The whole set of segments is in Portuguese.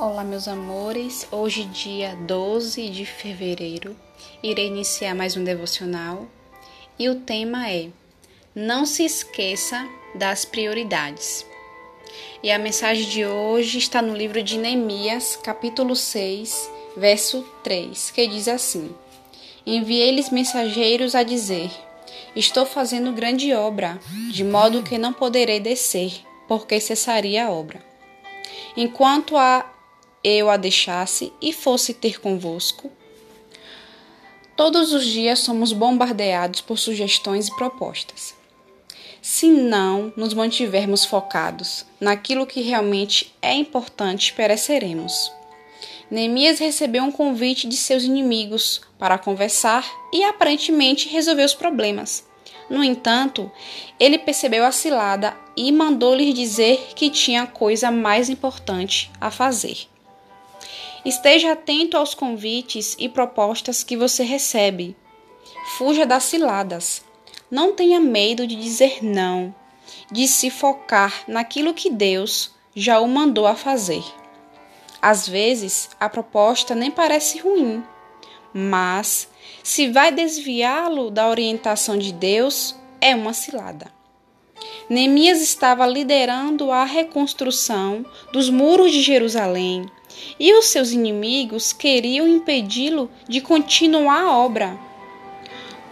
Olá, meus amores. Hoje, dia 12 de fevereiro, irei iniciar mais um devocional e o tema é: Não se esqueça das prioridades. E a mensagem de hoje está no livro de Neemias, capítulo 6, verso 3, que diz assim: Enviei-lhes mensageiros a dizer: Estou fazendo grande obra, de modo que não poderei descer, porque cessaria a obra. Enquanto a eu a deixasse e fosse ter convosco? Todos os dias somos bombardeados por sugestões e propostas. Se não nos mantivermos focados naquilo que realmente é importante, pereceremos. Neemias recebeu um convite de seus inimigos para conversar e aparentemente resolver os problemas. No entanto, ele percebeu a cilada e mandou-lhes dizer que tinha coisa mais importante a fazer. Esteja atento aos convites e propostas que você recebe. Fuja das ciladas. Não tenha medo de dizer não, de se focar naquilo que Deus já o mandou a fazer. Às vezes, a proposta nem parece ruim, mas se vai desviá-lo da orientação de Deus, é uma cilada. Neemias estava liderando a reconstrução dos muros de Jerusalém e os seus inimigos queriam impedi-lo de continuar a obra.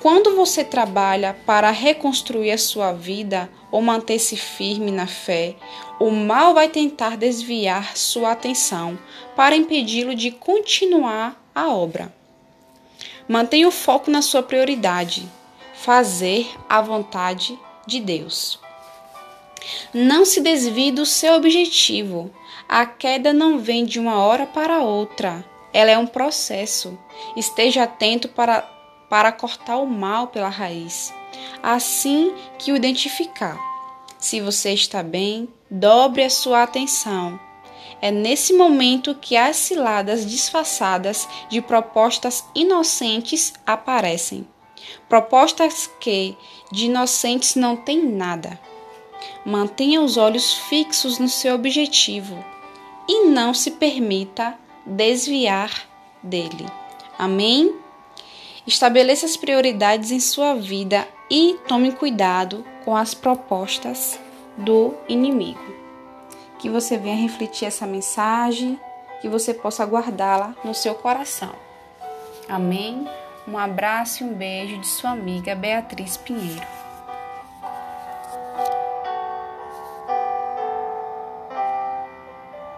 Quando você trabalha para reconstruir a sua vida ou manter-se firme na fé, o mal vai tentar desviar sua atenção para impedi-lo de continuar a obra. Mantenha o foco na sua prioridade, fazer a vontade de Deus. Não se desvie do seu objetivo. A queda não vem de uma hora para outra. Ela é um processo. Esteja atento para, para cortar o mal pela raiz. Assim que o identificar. Se você está bem, dobre a sua atenção. É nesse momento que as ciladas disfarçadas de propostas inocentes aparecem. Propostas que de inocentes não têm nada. Mantenha os olhos fixos no seu objetivo e não se permita desviar dele. Amém? Estabeleça as prioridades em sua vida e tome cuidado com as propostas do inimigo. Que você venha refletir essa mensagem, que você possa guardá-la no seu coração. Amém? Um abraço e um beijo de sua amiga Beatriz Pinheiro.